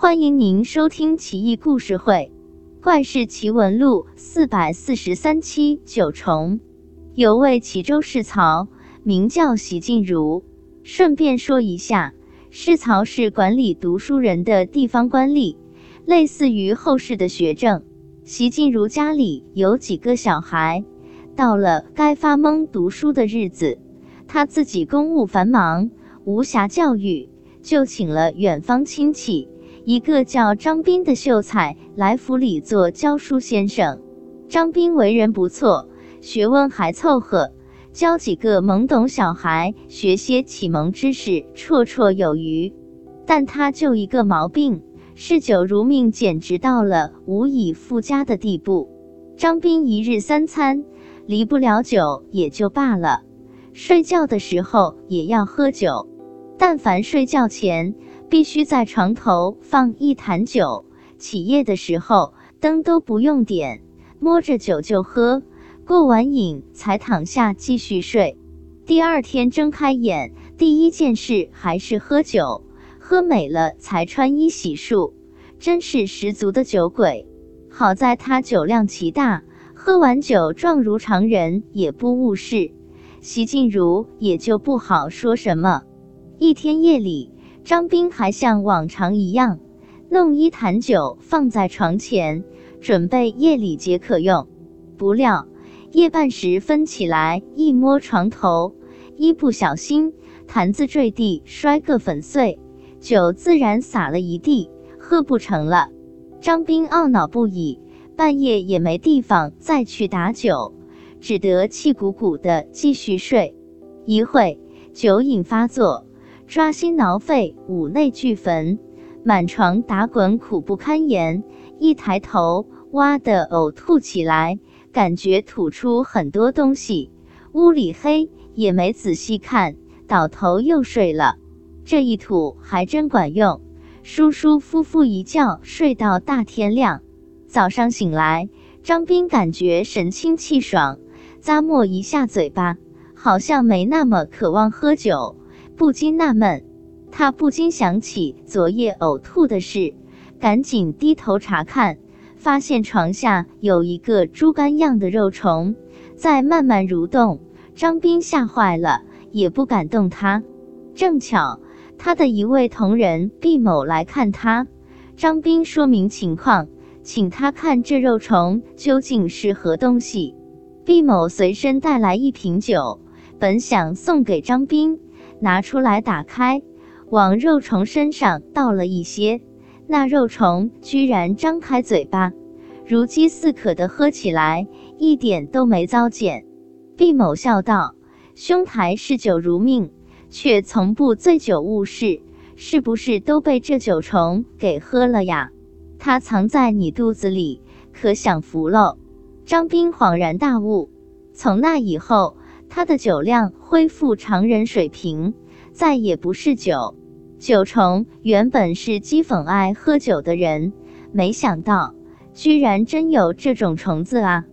欢迎您收听《奇异故事会·怪事奇闻录》四百四十三期。九重有位齐州市曹，名叫席静茹。顺便说一下，市曹是管理读书人的地方官吏，类似于后世的学政。席静茹家里有几个小孩，到了该发懵读书的日子，他自己公务繁忙，无暇教育，就请了远方亲戚。一个叫张斌的秀才来府里做教书先生。张斌为人不错，学问还凑合，教几个懵懂小孩学些启蒙知识绰绰有余。但他就一个毛病，嗜酒如命，简直到了无以复加的地步。张斌一日三餐离不了酒也就罢了，睡觉的时候也要喝酒，但凡睡觉前。必须在床头放一坛酒，起夜的时候灯都不用点，摸着酒就喝，过完瘾才躺下继续睡。第二天睁开眼，第一件事还是喝酒，喝美了才穿衣洗漱，真是十足的酒鬼。好在他酒量奇大，喝完酒状如常人，也不误事。席静茹也就不好说什么。一天夜里。张斌还像往常一样，弄一坛酒放在床前，准备夜里解渴用。不料夜半时分起来，一摸床头，一不小心坛子坠地，摔个粉碎，酒自然洒了一地，喝不成了。张斌懊恼不已，半夜也没地方再去打酒，只得气鼓鼓的继续睡。一会酒瘾发作。抓心挠肺，五内俱焚，满床打滚，苦不堪言。一抬头，哇的呕吐起来，感觉吐出很多东西。屋里黑，也没仔细看，倒头又睡了。这一吐还真管用，舒舒服服一觉睡到大天亮。早上醒来，张斌感觉神清气爽，咂摸一下嘴巴，好像没那么渴望喝酒。不禁纳闷，他不禁想起昨夜呕吐的事，赶紧低头查看，发现床下有一个猪肝样的肉虫在慢慢蠕动。张斌吓坏了，也不敢动它。正巧他的一位同仁毕某来看他，张斌说明情况，请他看这肉虫究竟是何东西。毕某随身带来一瓶酒，本想送给张斌。拿出来打开，往肉虫身上倒了一些，那肉虫居然张开嘴巴，如饥似渴的喝起来，一点都没糟践。毕某笑道：“兄台嗜酒如命，却从不醉酒误事，是不是都被这酒虫给喝了呀？它藏在你肚子里，可享福喽。”张斌恍然大悟，从那以后。他的酒量恢复常人水平，再也不是酒。酒虫原本是讥讽爱喝酒的人，没想到居然真有这种虫子啊！